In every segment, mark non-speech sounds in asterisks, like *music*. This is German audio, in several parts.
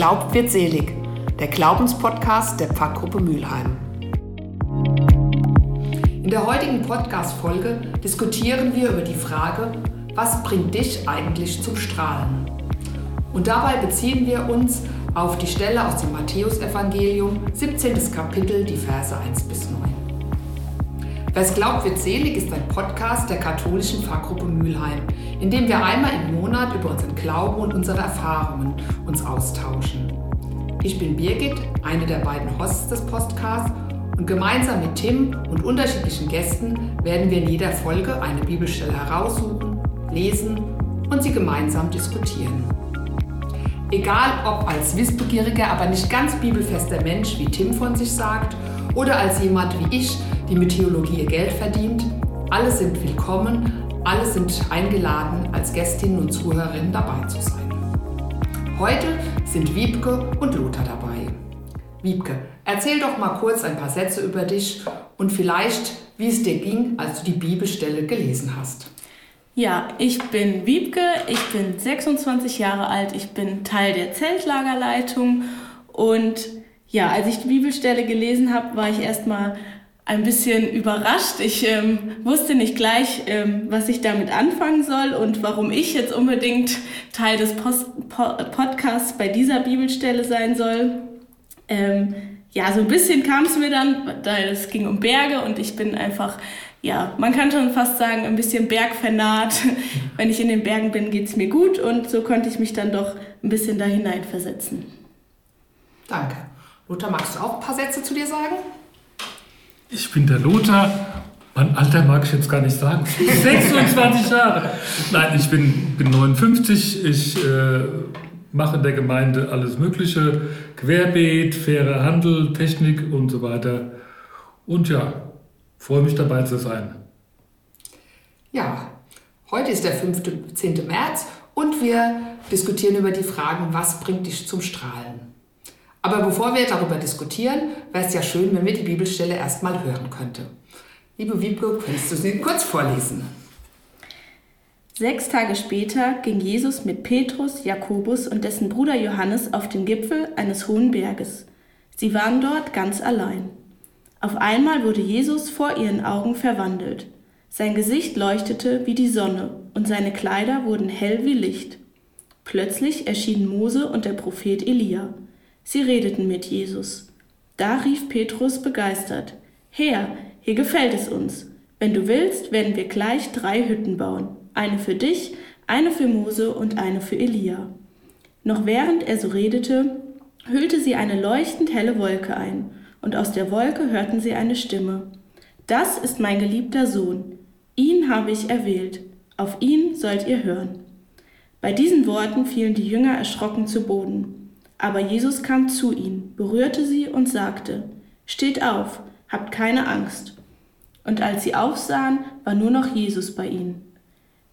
glaubt, wird selig. Der Glaubenspodcast der Pfarrgruppe Mülheim. In der heutigen Podcast-Folge diskutieren wir über die Frage, was bringt dich eigentlich zum Strahlen? Und dabei beziehen wir uns auf die Stelle aus dem Matthäusevangelium, 17. Kapitel, die Verse 1 bis 9. Wer es glaubt, wird selig ist ein Podcast der katholischen Pfarrgruppe Mülheim, in dem wir einmal im Monat über unseren Glauben und unsere Erfahrungen uns austauschen. Ich bin Birgit, eine der beiden Hosts des Podcasts und gemeinsam mit Tim und unterschiedlichen Gästen werden wir in jeder Folge eine Bibelstelle heraussuchen, lesen und sie gemeinsam diskutieren. Egal ob als wissbegieriger, aber nicht ganz bibelfester Mensch, wie Tim von sich sagt, oder als jemand wie ich, die mit Theologie ihr Geld verdient. Alle sind willkommen, alle sind eingeladen, als Gästinnen und Zuhörerinnen dabei zu sein. Heute sind Wiebke und Lothar dabei. Wiebke, erzähl doch mal kurz ein paar Sätze über dich und vielleicht, wie es dir ging, als du die Bibelstelle gelesen hast. Ja, ich bin Wiebke, ich bin 26 Jahre alt, ich bin Teil der Zeltlagerleitung und ja, als ich die Bibelstelle gelesen habe, war ich erstmal ein bisschen überrascht. Ich ähm, wusste nicht gleich, ähm, was ich damit anfangen soll und warum ich jetzt unbedingt Teil des Post po Podcasts bei dieser Bibelstelle sein soll. Ähm, ja, so ein bisschen kam es mir dann, da es ging um Berge und ich bin einfach, ja, man kann schon fast sagen, ein bisschen bergvernaht. *laughs* Wenn ich in den Bergen bin, geht es mir gut und so konnte ich mich dann doch ein bisschen da hineinversetzen. Danke. Lothar, magst du auch ein paar Sätze zu dir sagen? Ich bin der Lothar. Mein Alter mag ich jetzt gar nicht sagen. *laughs* 26 Jahre. Nein, ich bin, bin 59. Ich äh, mache in der Gemeinde alles Mögliche. Querbeet, fairer Handel, Technik und so weiter. Und ja, freue mich dabei zu sein. Ja, heute ist der 15. März und wir diskutieren über die Fragen, was bringt dich zum Strahlen? Aber bevor wir darüber diskutieren, wäre es ja schön, wenn wir die Bibelstelle erstmal hören könnten. Liebe Wiebke, könntest du sie kurz vorlesen? Sechs Tage später ging Jesus mit Petrus, Jakobus und dessen Bruder Johannes auf den Gipfel eines hohen Berges. Sie waren dort ganz allein. Auf einmal wurde Jesus vor ihren Augen verwandelt. Sein Gesicht leuchtete wie die Sonne und seine Kleider wurden hell wie Licht. Plötzlich erschienen Mose und der Prophet Elia. Sie redeten mit Jesus. Da rief Petrus begeistert, Herr, hier gefällt es uns. Wenn du willst, werden wir gleich drei Hütten bauen, eine für dich, eine für Mose und eine für Elia. Noch während er so redete, hüllte sie eine leuchtend helle Wolke ein, und aus der Wolke hörten sie eine Stimme. Das ist mein geliebter Sohn, ihn habe ich erwählt, auf ihn sollt ihr hören. Bei diesen Worten fielen die Jünger erschrocken zu Boden. Aber Jesus kam zu ihnen, berührte sie und sagte, Steht auf, habt keine Angst. Und als sie aufsahen, war nur noch Jesus bei ihnen.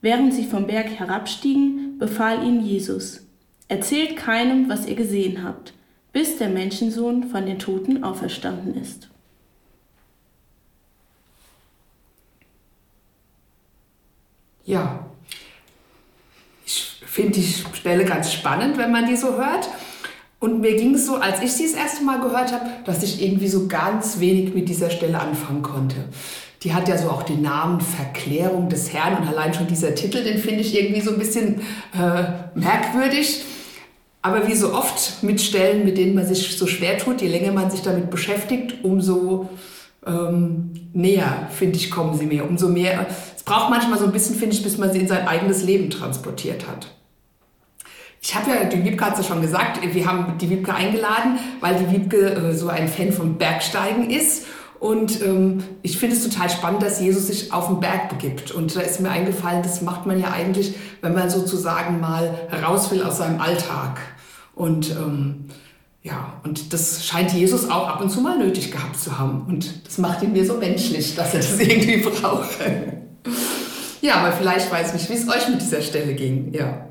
Während sie vom Berg herabstiegen, befahl ihnen Jesus, Erzählt keinem, was ihr gesehen habt, bis der Menschensohn von den Toten auferstanden ist. Ja, ich finde die Stelle ganz spannend, wenn man die so hört. Und mir ging es so, als ich sie das erste Mal gehört habe, dass ich irgendwie so ganz wenig mit dieser Stelle anfangen konnte. Die hat ja so auch den Namen Verklärung des Herrn und allein schon dieser Titel, den finde ich irgendwie so ein bisschen äh, merkwürdig. Aber wie so oft mit Stellen, mit denen man sich so schwer tut, je länger man sich damit beschäftigt, umso ähm, näher, finde ich, kommen sie mir. Umso mehr. Es braucht manchmal so ein bisschen, finde ich, bis man sie in sein eigenes Leben transportiert hat. Ich habe ja, die Wiebke hat es ja schon gesagt, wir haben die Wiebke eingeladen, weil die Wiebke äh, so ein Fan von Bergsteigen ist. Und ähm, ich finde es total spannend, dass Jesus sich auf den Berg begibt. Und da ist mir eingefallen, das macht man ja eigentlich, wenn man sozusagen mal heraus will aus seinem Alltag. Und ähm, ja, und das scheint Jesus auch ab und zu mal nötig gehabt zu haben. Und das macht ihn mir so menschlich, dass er das *laughs* irgendwie braucht. ja, aber vielleicht weiß ich nicht, wie es euch mit dieser Stelle ging. Ja.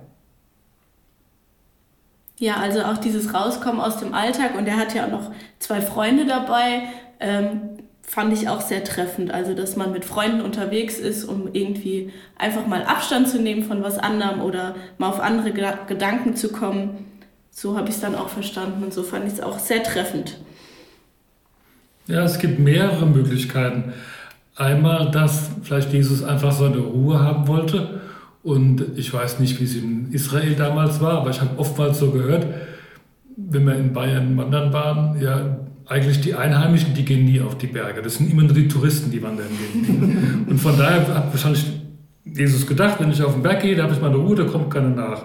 Ja, also auch dieses Rauskommen aus dem Alltag und er hat ja auch noch zwei Freunde dabei, ähm, fand ich auch sehr treffend. Also, dass man mit Freunden unterwegs ist, um irgendwie einfach mal Abstand zu nehmen von was anderem oder mal auf andere Gedanken zu kommen. So habe ich es dann auch verstanden und so fand ich es auch sehr treffend. Ja, es gibt mehrere Möglichkeiten. Einmal, dass vielleicht Jesus einfach seine Ruhe haben wollte. Und ich weiß nicht, wie es in Israel damals war, aber ich habe oftmals so gehört, wenn wir in Bayern wandern waren, ja, eigentlich die Einheimischen, die gehen nie auf die Berge. Das sind immer nur die Touristen, die wandern gehen. *laughs* Und von daher hat wahrscheinlich Jesus gedacht, wenn ich auf den Berg gehe, da habe ich meine Ruhe, da kommt keiner nach.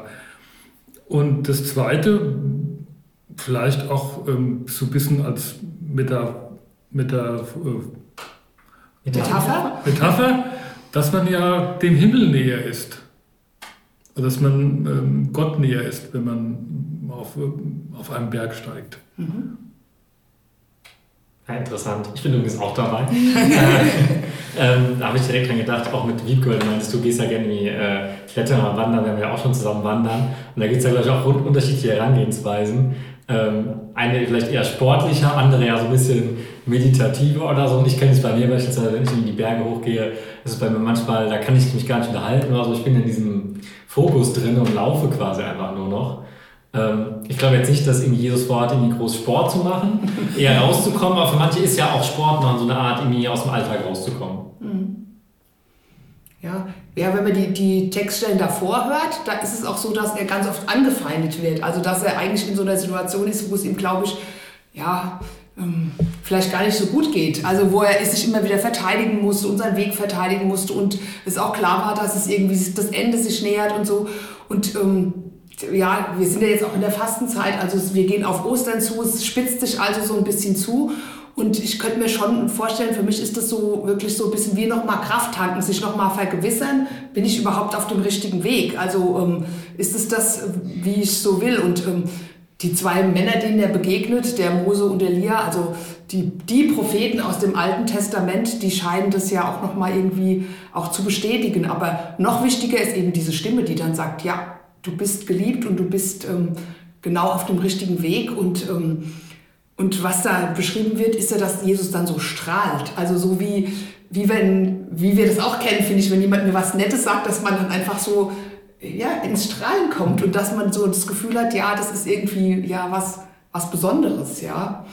Und das Zweite, vielleicht auch ähm, so ein bisschen als Meta, Meta, äh, Metapher? Metapher, dass man ja dem Himmel näher ist. Dass man ähm, Gott näher ist, wenn man auf, auf einen Berg steigt. Mhm. Ja, interessant. Ich bin übrigens auch dabei. *laughs* äh, ähm, da habe ich direkt dran gedacht, auch mit Wiebke, du meinst, du gehst ja gerne wie äh, Klettern oder Wandern, wir haben ja auch schon zusammen wandern. Und da gibt es ja, glaube ich, auch unterschiedliche Herangehensweisen. Ähm, eine vielleicht eher sportlicher, andere ja so ein bisschen meditativer oder so. Und ich kenne es bei mir beispielsweise, wenn ich in die Berge hochgehe, ist es bei mir manchmal, da kann ich mich gar nicht unterhalten oder so. Ich bin in diesem Fokus drin und laufe quasi einfach nur noch. Ähm, ich glaube jetzt nicht, dass irgendwie Jesus vorhat, irgendwie groß Sport zu machen, *laughs* eher rauszukommen, aber für manche ist ja auch Sport machen so eine Art, irgendwie aus dem Alltag rauszukommen. Mhm. Ja, ja, wenn man die, die Textstellen davor hört, da ist es auch so, dass er ganz oft angefeindet wird. Also dass er eigentlich in so einer Situation ist, wo es ihm, glaube ich, ja, ähm, vielleicht gar nicht so gut geht. Also wo er sich immer wieder verteidigen musste und seinen Weg verteidigen musste und es auch klar war, dass es irgendwie das Ende sich nähert und so. Und ähm, ja, wir sind ja jetzt auch in der Fastenzeit, also wir gehen auf Ostern zu, es spitzt sich also so ein bisschen zu. Und ich könnte mir schon vorstellen, für mich ist das so wirklich so ein bisschen wie nochmal Kraft tanken, sich nochmal vergewissern, bin ich überhaupt auf dem richtigen Weg? Also ähm, ist es das, wie ich so will? Und ähm, die zwei Männer, denen er begegnet, der Mose und Elia, also die, die Propheten aus dem Alten Testament, die scheinen das ja auch nochmal irgendwie auch zu bestätigen. Aber noch wichtiger ist eben diese Stimme, die dann sagt, ja, du bist geliebt und du bist ähm, genau auf dem richtigen Weg. Und, ähm, und was da beschrieben wird, ist ja, dass Jesus dann so strahlt. Also so wie, wie, wenn, wie wir das auch kennen, finde ich, wenn jemand mir was Nettes sagt, dass man dann einfach so ja, ins Strahlen kommt und dass man so das Gefühl hat, ja, das ist irgendwie ja, was, was Besonderes. Ja.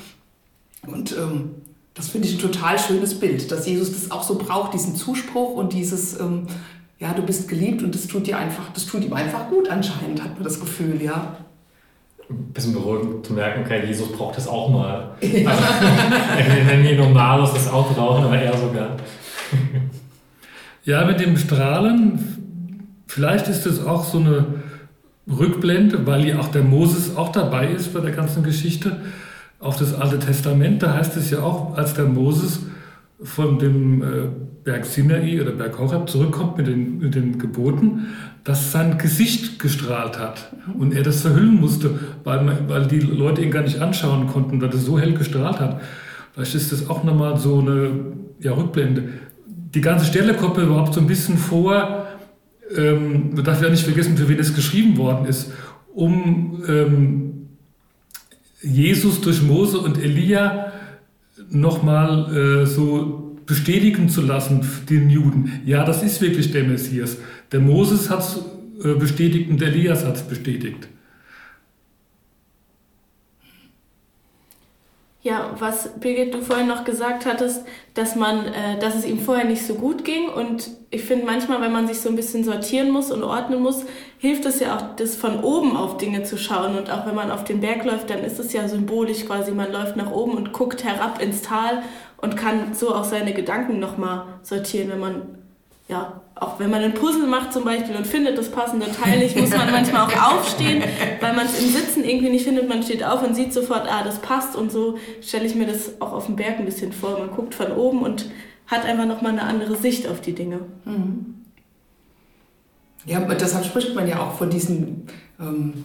Und ähm, das finde ich ein total schönes Bild, dass Jesus das auch so braucht, diesen Zuspruch und dieses, ähm, ja, du bist geliebt und das tut dir einfach, das tut ihm einfach gut anscheinend, hat man das Gefühl, ja. Ein bisschen beruhigend zu merken, okay, Jesus braucht das auch mal. Ja. Also, wenn wir normalos das auch brauchen, aber er sogar. ja, mit dem Strahlen, vielleicht ist es auch so eine Rückblende, weil ja auch der Moses auch dabei ist bei der ganzen Geschichte, auf das Alte Testament. Da heißt es ja auch, als der Moses von dem äh, Berg Sinai oder Berg Horeb zurückkommt mit den, mit den Geboten, dass sein Gesicht gestrahlt hat und er das verhüllen musste, weil, man, weil die Leute ihn gar nicht anschauen konnten, weil er so hell gestrahlt hat. Vielleicht ist das auch nochmal so eine ja, Rückblende. Die ganze Stelle kommt mir überhaupt so ein bisschen vor, ähm, man darf ja nicht vergessen, für wen es geschrieben worden ist, um ähm, Jesus durch Mose und Elia nochmal äh, so bestätigen zu lassen, den Juden, ja, das ist wirklich der Messias. Der Moses hat es äh, bestätigt und der Elias hat es bestätigt. Ja, was Birgit du vorhin noch gesagt hattest, dass man, äh, dass es ihm vorher nicht so gut ging. Und ich finde manchmal, wenn man sich so ein bisschen sortieren muss und ordnen muss, hilft es ja auch, das von oben auf Dinge zu schauen. Und auch wenn man auf den Berg läuft, dann ist es ja symbolisch quasi, man läuft nach oben und guckt herab ins Tal und kann so auch seine Gedanken nochmal sortieren, wenn man, ja, auch wenn man ein Puzzle macht zum Beispiel und findet das passende Teil nicht, muss man manchmal auch aufstehen, weil man es im Sitzen irgendwie nicht findet. Man steht auf und sieht sofort, ah, das passt und so stelle ich mir das auch auf dem Berg ein bisschen vor. Man guckt von oben und hat einfach nochmal eine andere Sicht auf die Dinge. Mhm. Ja, deshalb spricht man ja auch von diesen, ähm,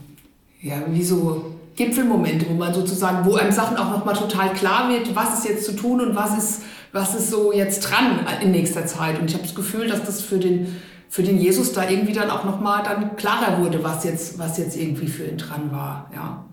ja, wie so Gipfelmomente, wo man sozusagen, wo einem Sachen auch nochmal total klar wird, was ist jetzt zu tun und was ist, was ist so jetzt dran in nächster Zeit. Und ich habe das Gefühl, dass das für den, für den Jesus da irgendwie dann auch nochmal dann klarer wurde, was jetzt, was jetzt irgendwie für ihn dran war. Ja.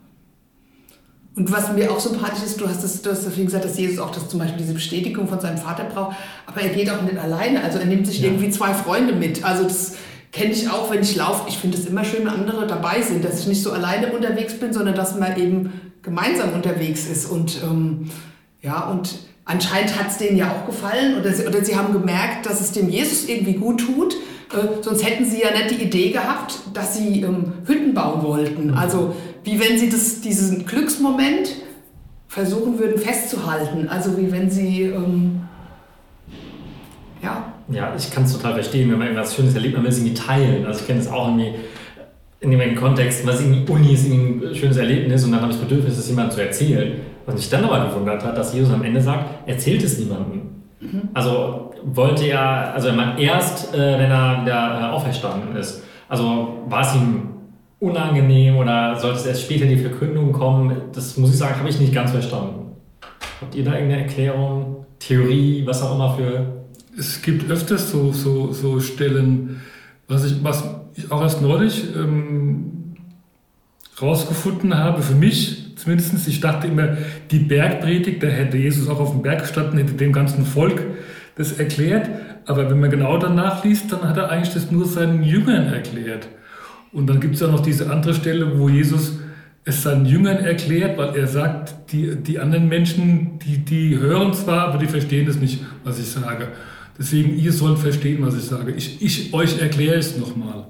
Und was mir auch sympathisch ist, du hast das, du hast deswegen gesagt, dass Jesus auch das, zum Beispiel diese Bestätigung von seinem Vater braucht, aber er geht auch nicht alleine. Also er nimmt sich ja. irgendwie zwei Freunde mit. Also das, kenne ich auch, wenn ich laufe. Ich finde es immer schön, wenn andere dabei sind, dass ich nicht so alleine unterwegs bin, sondern dass man eben gemeinsam unterwegs ist. Und ähm, ja, und anscheinend hat es denen ja auch gefallen oder sie, oder sie haben gemerkt, dass es dem Jesus irgendwie gut tut. Äh, sonst hätten sie ja nicht die Idee gehabt, dass sie ähm, Hütten bauen wollten. Mhm. Also wie wenn sie das, diesen Glücksmoment versuchen würden festzuhalten. Also wie wenn sie ähm, ja. Ja, ich kann es total verstehen, wenn man irgendwas Schönes erlebt, man will es irgendwie teilen. Also ich kenne es auch irgendwie in dem Kontext, was irgendwie Uni ist irgendwie ein schönes Erlebnis und dann habe ich das Bedürfnis, es jemandem zu erzählen. Was mich dann aber gewundert hat, dass Jesus am Ende sagt, erzählt es niemandem. Mhm. Also wollte er, also er erst, äh, wenn er wieder äh, auferstanden ist. Also war es ihm unangenehm oder sollte es erst später die Verkündung kommen? Das muss ich sagen, habe ich nicht ganz verstanden. Habt ihr da irgendeine Erklärung, Theorie, was auch immer für es gibt öfters so, so, so Stellen, was ich, was ich auch erst neulich ähm, rausgefunden habe, für mich zumindest, ich dachte immer, die Bergpredigt, da hätte Jesus auch auf dem Berg gestanden, hätte dem ganzen Volk das erklärt, aber wenn man genau danach liest, dann hat er eigentlich das nur seinen Jüngern erklärt. Und dann gibt es auch noch diese andere Stelle, wo Jesus es seinen Jüngern erklärt, weil er sagt, die, die anderen Menschen, die, die hören zwar, aber die verstehen es nicht, was ich sage. Deswegen, ihr sollt verstehen, was ich sage. Ich, ich euch erkläre es nochmal.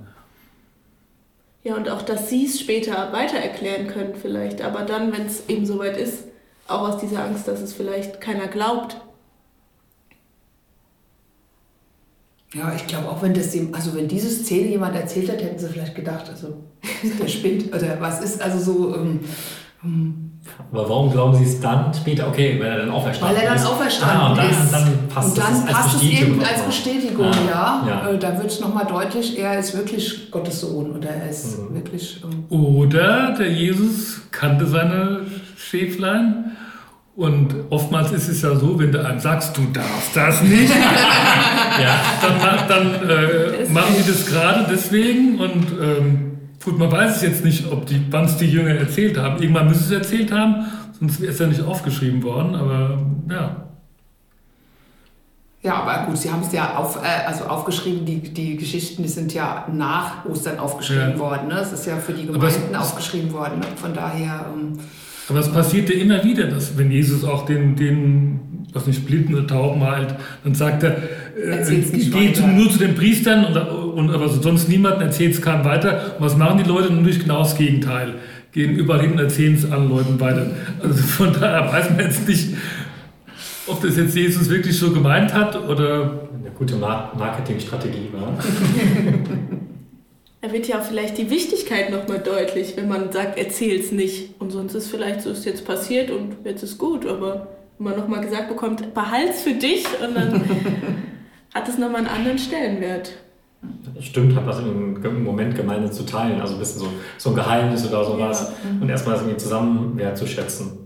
Ja, und auch, dass sie es später weiter erklären können vielleicht. Aber dann, wenn es eben soweit ist, auch aus dieser Angst, dass es vielleicht keiner glaubt. Ja, ich glaube auch, wenn das dem, also wenn diese Szene jemand erzählt hat, hätten sie vielleicht gedacht, also der spinnt *laughs* oder was ist also so. Ähm, ähm aber warum glauben Sie es dann später? Okay, weil er dann auferstanden ist. Weil er dann auferstanden ah, und dann, ist. Dann passt und dann es passt es eben als Bestätigung, ah, ja. ja. Äh, da wird es nochmal deutlich, er ist wirklich Gottes Sohn oder er ist mhm. wirklich. Ähm oder der Jesus kannte seine Schäflein. Und oftmals ist es ja so, wenn du einem sagst, du darfst das nicht, *laughs* ja. dann, dann äh, machen die das gerade deswegen und ähm, Gut, man weiß es jetzt nicht, ob die, wann es die Jünger erzählt haben. Irgendwann müssen sie es erzählt haben, sonst wäre es ja nicht aufgeschrieben worden, aber ja. Ja, aber gut, Sie haben es ja auf, äh, also aufgeschrieben, die, die Geschichten, die sind ja nach Ostern aufgeschrieben ja. worden. Ne? Es ist ja für die Gemeinden aufgeschrieben worden. Ne? Von daher. Ähm, aber es passiert ja immer wieder, dass wenn Jesus auch den, den was nicht, Blinden oder Tauben halt, dann sagt er, äh, geh nur zu den Priestern und, und aber sonst niemanden, erzählt es keinem weiter. Und was machen die Leute? Natürlich genau das Gegenteil. Gehen überall hin und erzählen es allen Leuten weiter. Also von daher weiß man jetzt nicht, ob das jetzt Jesus wirklich so gemeint hat oder... Eine gute Marketingstrategie war. *laughs* Da wird ja vielleicht die Wichtigkeit nochmal deutlich, wenn man sagt, erzähl's nicht. Und sonst ist vielleicht so, ist jetzt passiert und jetzt ist gut, aber wenn man nochmal gesagt bekommt, behalt's für dich und dann *laughs* hat es nochmal einen anderen Stellenwert. Stimmt, hat was im Moment gemeint zu teilen, also ein bisschen so, so ein Geheimnis oder sowas. Ja. Und erstmal das irgendwie zusammen wertzuschätzen.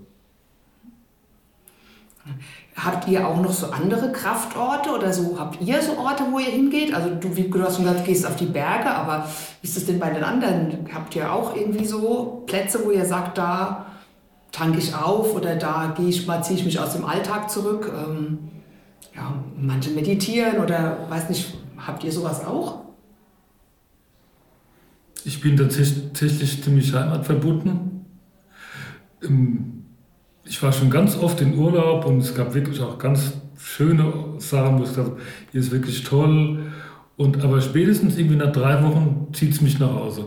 Habt ihr auch noch so andere Kraftorte oder so? Habt ihr so Orte, wo ihr hingeht? Also du, wie du hast gesagt, gehst auf die Berge, aber wie ist das denn bei den anderen? Habt ihr auch irgendwie so Plätze, wo ihr sagt, da tanke ich auf oder da gehe ich mal, ziehe ich mich aus dem Alltag zurück? Ähm, ja, manche meditieren oder weiß nicht, habt ihr sowas auch? Ich bin tatsächlich ziemlich heimatverbunden. Ähm, ich war schon ganz oft in Urlaub und es gab wirklich auch ganz schöne Sachen, wo ich habe, hier ist wirklich toll. Und, aber spätestens irgendwie nach drei Wochen zieht es mich nach Hause.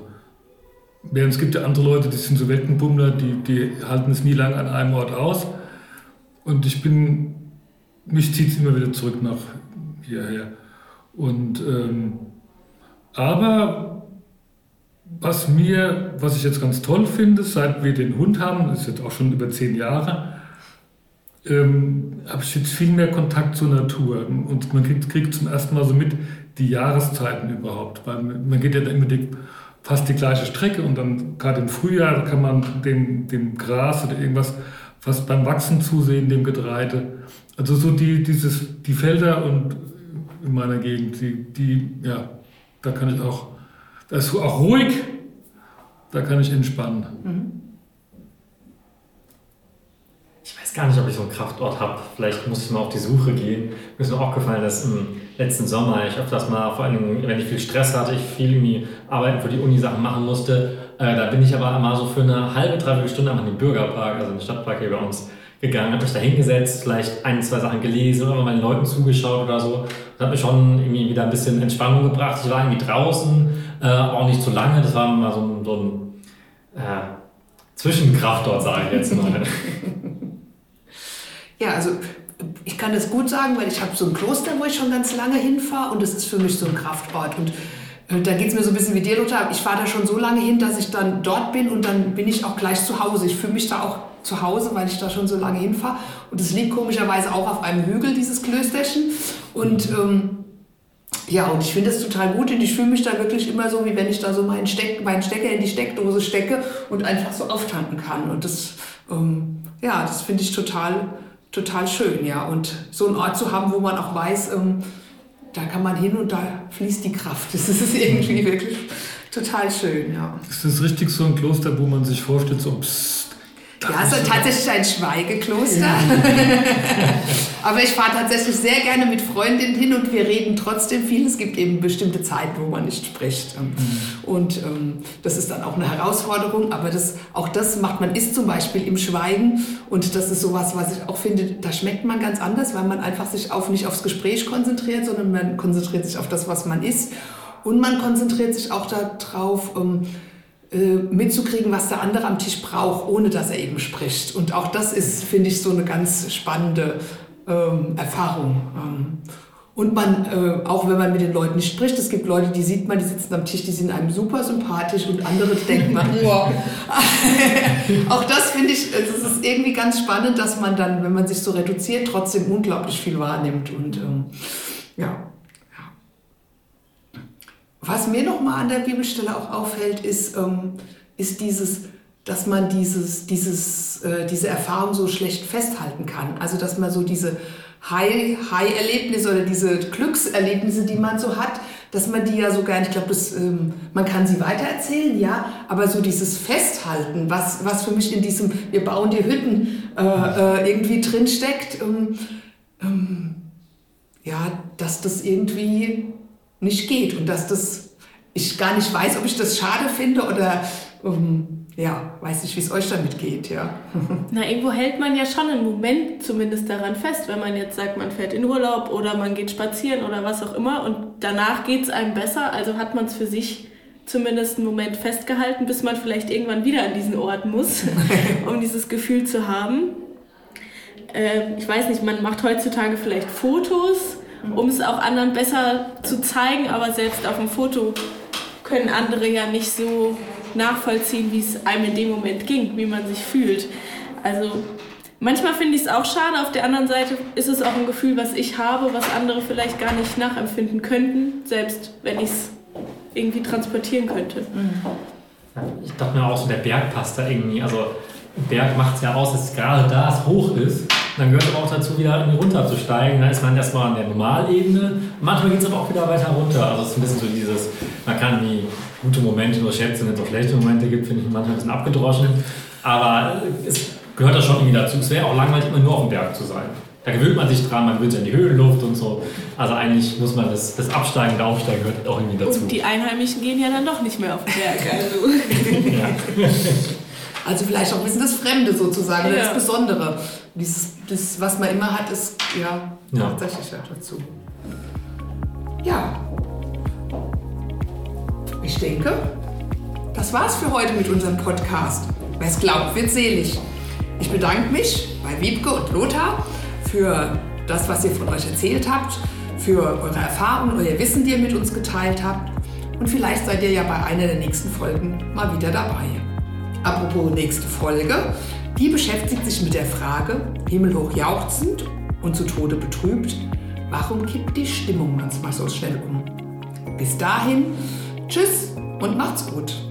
Während es gibt ja andere Leute, die sind so Weltenbummler, die, die halten es nie lang an einem Ort aus. Und ich bin, mich zieht es immer wieder zurück nach hierher. Und, ähm, aber was mir, was ich jetzt ganz toll finde, seit wir den Hund haben, das ist jetzt auch schon über zehn Jahre, ähm, habe ich jetzt viel mehr Kontakt zur Natur. Und man kriegt, kriegt zum ersten Mal so mit die Jahreszeiten überhaupt. Weil man geht ja immer die, fast die gleiche Strecke und dann gerade im Frühjahr kann man dem, dem Gras oder irgendwas fast beim Wachsen zusehen, dem Getreide. Also so die, dieses, die Felder und in meiner Gegend, die, die, ja, da kann ich auch das ist auch ruhig, da kann ich entspannen. Mhm. Ich weiß gar nicht, ob ich so einen Kraftort habe. Vielleicht muss ich mal auf die Suche gehen. Mir ist mir auch gefallen, dass im letzten Sommer ich öfters mal, vor allem wenn ich viel Stress hatte, ich viel irgendwie Arbeiten für die Uni Sachen machen musste, äh, da bin ich aber immer so für eine halbe, dreiviertel Stunde einfach in den Bürgerpark, also in den Stadtpark hier bei uns, gegangen, habe mich da hingesetzt, vielleicht ein, zwei Sachen gelesen oder meinen Leuten zugeschaut oder so. Das hat mir schon irgendwie wieder ein bisschen Entspannung gebracht. Ich war irgendwie draußen, äh, auch nicht zu lange. Das war mal so ein, so ein äh, Zwischenkraftort, sage ich jetzt mal. *laughs* Ja, also ich kann das gut sagen, weil ich habe so ein Kloster, wo ich schon ganz lange hinfahre und das ist für mich so ein Kraftort. Und äh, da geht es mir so ein bisschen wie dir, Lothar. Ich fahre da schon so lange hin, dass ich dann dort bin und dann bin ich auch gleich zu Hause. Ich fühle mich da auch zu Hause, weil ich da schon so lange hinfahre. Und es liegt komischerweise auch auf einem Hügel, dieses Klösterchen. Und ähm, ja, und ich finde das total gut und ich fühle mich da wirklich immer so, wie wenn ich da so meinen, Steck, meinen Stecker in die Steckdose stecke und einfach so auftanken kann. Und das, ähm, ja, das finde ich total total schön, ja. Und so einen Ort zu haben, wo man auch weiß, ähm, da kann man hin und da fließt die Kraft. *laughs* Das ist irgendwie wirklich total schön, ja. Ist das richtig so ein Kloster, wo man sich vorstellt, so psst, ja, es ist tatsächlich ein Schweigekloster. Ja. *laughs* Aber ich fahre tatsächlich sehr gerne mit Freundinnen hin und wir reden trotzdem viel. Es gibt eben bestimmte Zeiten, wo man nicht spricht. Mhm. Und ähm, das ist dann auch eine Herausforderung. Aber das, auch das macht man, ist zum Beispiel im Schweigen. Und das ist sowas, was ich auch finde, da schmeckt man ganz anders, weil man einfach sich auf, nicht aufs Gespräch konzentriert, sondern man konzentriert sich auf das, was man ist. Und man konzentriert sich auch darauf, ähm, äh, mitzukriegen, was der andere am Tisch braucht, ohne dass er eben spricht. Und auch das ist, finde ich, so eine ganz spannende ähm, Erfahrung. Ähm, und man, äh, auch wenn man mit den Leuten nicht spricht, es gibt Leute, die sieht man, die sitzen am Tisch, die sind einem super sympathisch und andere *laughs* denken man, wow. *laughs* auch das finde ich, es ist irgendwie ganz spannend, dass man dann, wenn man sich so reduziert, trotzdem unglaublich viel wahrnimmt. Und ähm, ja, was mir noch mal an der Bibelstelle auch auffällt, ist, ähm, ist dieses, dass man dieses, dieses, äh, diese Erfahrung so schlecht festhalten kann. Also dass man so diese High-Erlebnisse oder diese Glückserlebnisse, die man so hat, dass man die ja so gar ich glaube, ähm, man kann sie weitererzählen, ja, aber so dieses Festhalten, was, was für mich in diesem, wir bauen die Hütten äh, äh, irgendwie drin steckt, ähm, ähm, ja, dass das irgendwie nicht geht und dass das ich gar nicht weiß, ob ich das schade finde oder um, ja, weiß nicht, wie es euch damit geht, ja. *laughs* Na, irgendwo hält man ja schon einen Moment zumindest daran fest, wenn man jetzt sagt, man fährt in Urlaub oder man geht spazieren oder was auch immer und danach geht es einem besser, also hat man es für sich zumindest einen Moment festgehalten, bis man vielleicht irgendwann wieder an diesen Ort muss, *laughs* *laughs* um dieses Gefühl zu haben. Äh, ich weiß nicht, man macht heutzutage vielleicht Fotos um es auch anderen besser zu zeigen, aber selbst auf dem Foto können andere ja nicht so nachvollziehen, wie es einem in dem Moment ging, wie man sich fühlt. Also manchmal finde ich es auch schade, auf der anderen Seite ist es auch ein Gefühl, was ich habe, was andere vielleicht gar nicht nachempfinden könnten, selbst wenn ich es irgendwie transportieren könnte. Ich dachte mir auch so, der Berg passt da irgendwie. Also Berg macht es ja aus, dass gerade da es hoch ist dann gehört aber auch dazu, wieder irgendwie runterzusteigen. Da ist man erstmal an der Normalebene. Manchmal geht es aber auch wieder weiter runter. Also es ist ein bisschen so dieses, man kann die gute Momente nur schätzen, wenn es auch schlechte Momente gibt, finde ich manchmal ein bisschen abgedroschen. Aber es gehört da schon irgendwie dazu. Es wäre auch langweilig, immer nur auf dem Berg zu sein. Da gewöhnt man sich dran, man wird ja in die Höhenluft und so. Also eigentlich muss man das, das Absteigen und Aufsteigen gehört auch irgendwie dazu. Und die Einheimischen gehen ja dann doch nicht mehr auf den Berg. *laughs* Also. ja. *laughs* Also vielleicht auch ein bisschen das Fremde sozusagen, ja. das Besondere. Dieses, das, was man immer hat, ist ja, ja. tatsächlich ja dazu. Ja. Ich denke, das war's für heute mit unserem Podcast. Wer es glaubt, wird selig. Ich bedanke mich bei Wiebke und Lothar für das, was ihr von euch erzählt habt, für eure Erfahrungen, euer Wissen, die ihr mit uns geteilt habt. Und vielleicht seid ihr ja bei einer der nächsten Folgen mal wieder dabei. Apropos nächste Folge, die beschäftigt sich mit der Frage, himmelhoch jauchzend und zu Tode betrübt, warum kippt die Stimmung manchmal so schnell um? Bis dahin, tschüss und macht's gut.